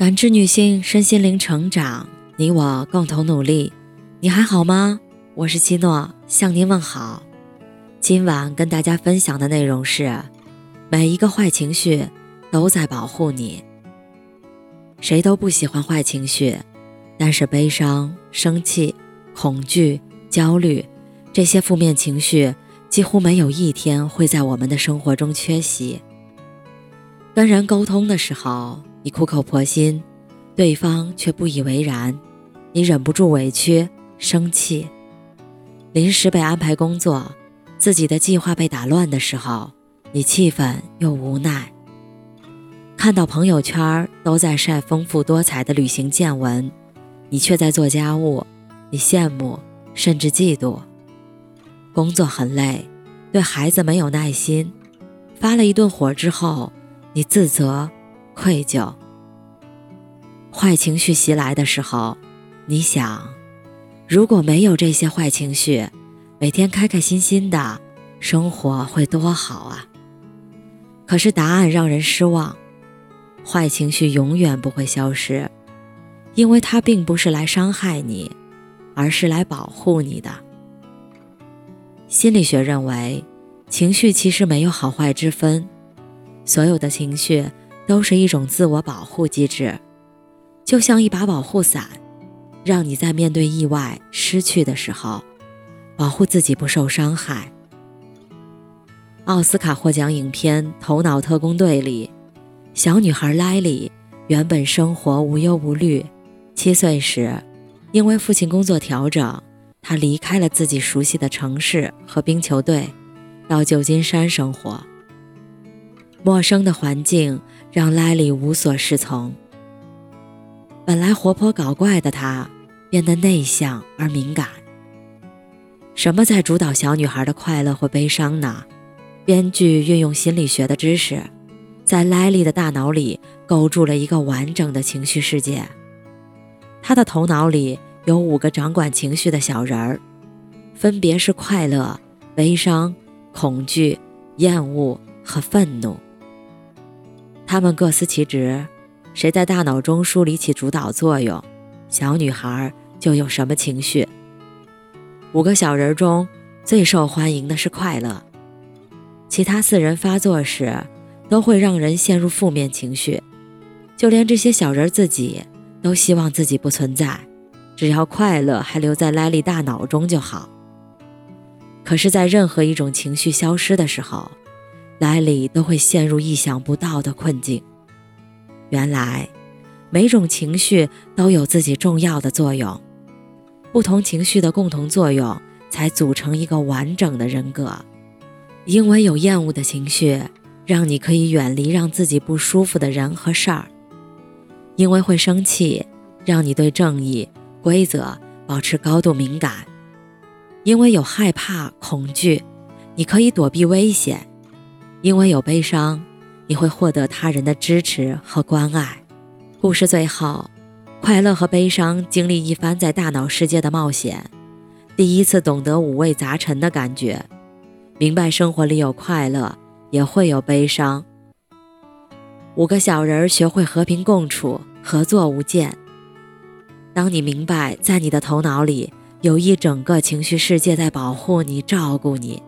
感知女性身心灵成长，你我共同努力。你还好吗？我是七诺，向您问好。今晚跟大家分享的内容是：每一个坏情绪都在保护你。谁都不喜欢坏情绪，但是悲伤、生气、恐惧、焦虑这些负面情绪几乎没有一天会在我们的生活中缺席。跟人沟通的时候，你苦口婆心，对方却不以为然，你忍不住委屈、生气。临时被安排工作，自己的计划被打乱的时候，你气愤又无奈。看到朋友圈都在晒丰富多彩的旅行见闻，你却在做家务，你羡慕甚至嫉妒。工作很累，对孩子没有耐心，发了一顿火之后，你自责、愧疚。坏情绪袭来的时候，你想，如果没有这些坏情绪，每天开开心心的生活会多好啊！可是答案让人失望。坏情绪永远不会消失，因为它并不是来伤害你，而是来保护你的。心理学认为，情绪其实没有好坏之分，所有的情绪都是一种自我保护机制，就像一把保护伞，让你在面对意外失去的时候，保护自己不受伤害。奥斯卡获奖影片《头脑特工队》里。小女孩莱莉原本生活无忧无虑，七岁时，因为父亲工作调整，她离开了自己熟悉的城市和冰球队，到旧金山生活。陌生的环境让莱莉无所适从。本来活泼搞怪的她，变得内向而敏感。什么在主导小女孩的快乐或悲伤呢？编剧运用心理学的知识。在莱莉的大脑里构筑了一个完整的情绪世界。她的头脑里有五个掌管情绪的小人儿，分别是快乐、悲伤、恐惧、厌恶和愤怒。他们各司其职，谁在大脑中梳理起主导作用，小女孩就有什么情绪。五个小人中最受欢迎的是快乐，其他四人发作时。都会让人陷入负面情绪，就连这些小人自己都希望自己不存在，只要快乐还留在莱利大脑中就好。可是，在任何一种情绪消失的时候，来里都会陷入意想不到的困境。原来，每种情绪都有自己重要的作用，不同情绪的共同作用才组成一个完整的人格。因为有厌恶的情绪。让你可以远离让自己不舒服的人和事儿，因为会生气，让你对正义、规则保持高度敏感；因为有害怕、恐惧，你可以躲避危险；因为有悲伤，你会获得他人的支持和关爱。故事最后，快乐和悲伤经历一番在大脑世界的冒险，第一次懂得五味杂陈的感觉，明白生活里有快乐。也会有悲伤。五个小人儿学会和平共处，合作无间。当你明白，在你的头脑里有一整个情绪世界在保护你、照顾你，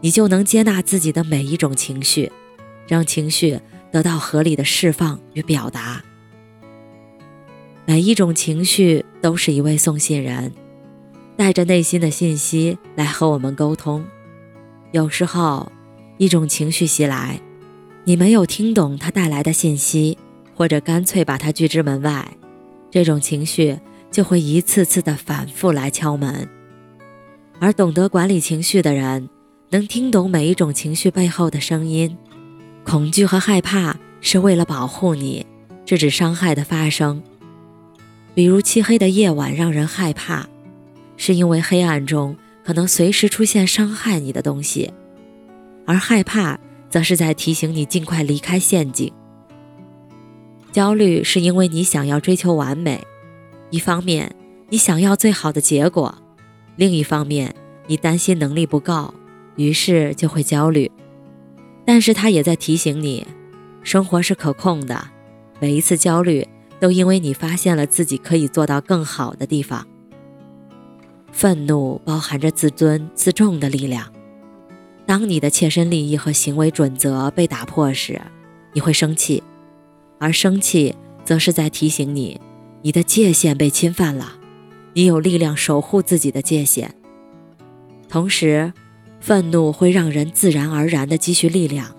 你就能接纳自己的每一种情绪，让情绪得到合理的释放与表达。每一种情绪都是一位送信人，带着内心的信息来和我们沟通。有时候。一种情绪袭来，你没有听懂它带来的信息，或者干脆把它拒之门外，这种情绪就会一次次的反复来敲门。而懂得管理情绪的人，能听懂每一种情绪背后的声音。恐惧和害怕是为了保护你，制止伤害的发生。比如漆黑的夜晚让人害怕，是因为黑暗中可能随时出现伤害你的东西。而害怕，则是在提醒你尽快离开陷阱。焦虑是因为你想要追求完美，一方面你想要最好的结果，另一方面你担心能力不够，于是就会焦虑。但是它也在提醒你，生活是可控的，每一次焦虑都因为你发现了自己可以做到更好的地方。愤怒包含着自尊自重的力量。当你的切身利益和行为准则被打破时，你会生气，而生气则是在提醒你，你的界限被侵犯了，你有力量守护自己的界限。同时，愤怒会让人自然而然地积蓄力量，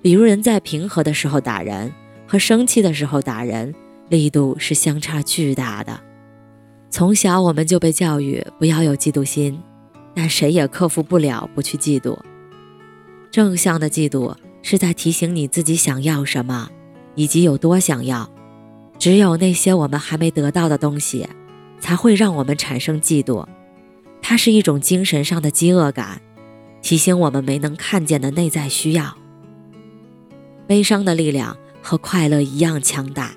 比如人在平和的时候打人和生气的时候打人，力度是相差巨大的。从小我们就被教育不要有嫉妒心，但谁也克服不了不去嫉妒。正向的嫉妒是在提醒你自己想要什么，以及有多想要。只有那些我们还没得到的东西，才会让我们产生嫉妒。它是一种精神上的饥饿感，提醒我们没能看见的内在需要。悲伤的力量和快乐一样强大，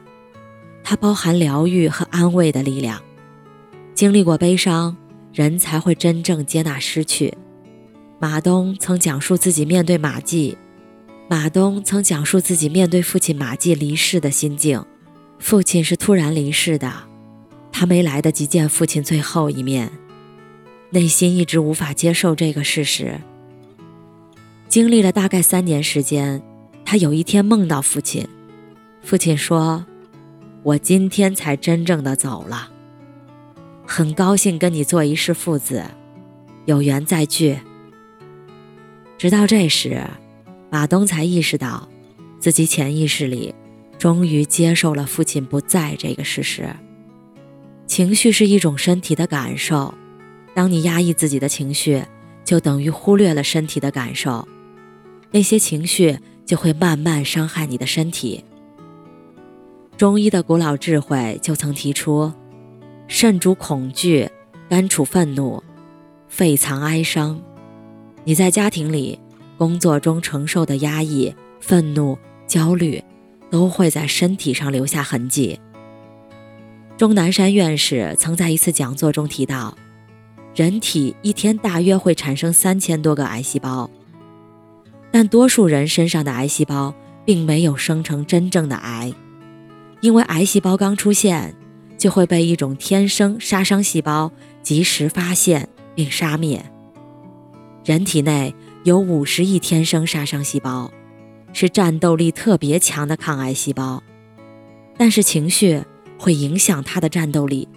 它包含疗愈和安慰的力量。经历过悲伤，人才会真正接纳失去。马东曾讲述自己面对马季，马东曾讲述自己面对父亲马季离世的心境。父亲是突然离世的，他没来得及见父亲最后一面，内心一直无法接受这个事实。经历了大概三年时间，他有一天梦到父亲，父亲说：“我今天才真正的走了，很高兴跟你做一世父子，有缘再聚。”直到这时，马东才意识到，自己潜意识里终于接受了父亲不在这个事实。情绪是一种身体的感受，当你压抑自己的情绪，就等于忽略了身体的感受，那些情绪就会慢慢伤害你的身体。中医的古老智慧就曾提出：肾主恐惧，肝处愤怒，肺藏哀伤。你在家庭里、工作中承受的压抑、愤怒、焦虑，都会在身体上留下痕迹。钟南山院士曾在一次讲座中提到，人体一天大约会产生三千多个癌细胞，但多数人身上的癌细胞并没有生成真正的癌，因为癌细胞刚出现，就会被一种天生杀伤细胞及时发现并杀灭。人体内有五十亿天生杀伤细胞，是战斗力特别强的抗癌细胞，但是情绪会影响它的战斗力。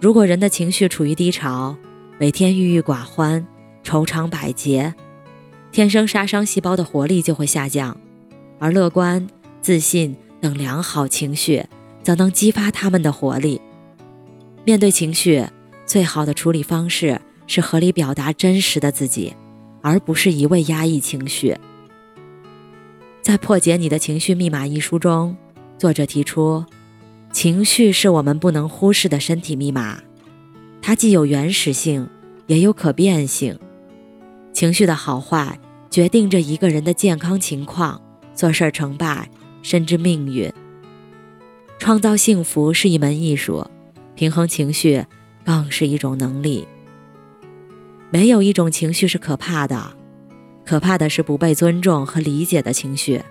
如果人的情绪处于低潮，每天郁郁寡欢、愁肠百结，天生杀伤细胞的活力就会下降，而乐观、自信等良好情绪则能激发他们的活力。面对情绪，最好的处理方式。是合理表达真实的自己，而不是一味压抑情绪。在《破解你的情绪密码》一书中，作者提出，情绪是我们不能忽视的身体密码，它既有原始性，也有可变性。情绪的好坏决定着一个人的健康情况、做事成败，甚至命运。创造幸福是一门艺术，平衡情绪更是一种能力。没有一种情绪是可怕的，可怕的是不被尊重和理解的情绪。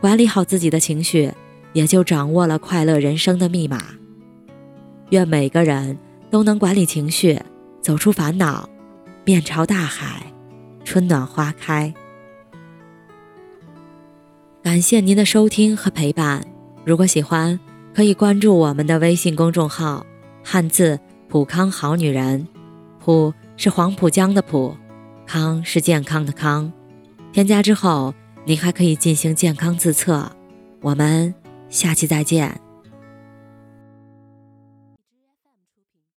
管理好自己的情绪，也就掌握了快乐人生的密码。愿每个人都能管理情绪，走出烦恼，面朝大海，春暖花开。感谢您的收听和陪伴。如果喜欢，可以关注我们的微信公众号“汉字普康好女人”，普。是黄浦江的浦，康是健康的康。添加之后，您还可以进行健康自测。我们下期再见。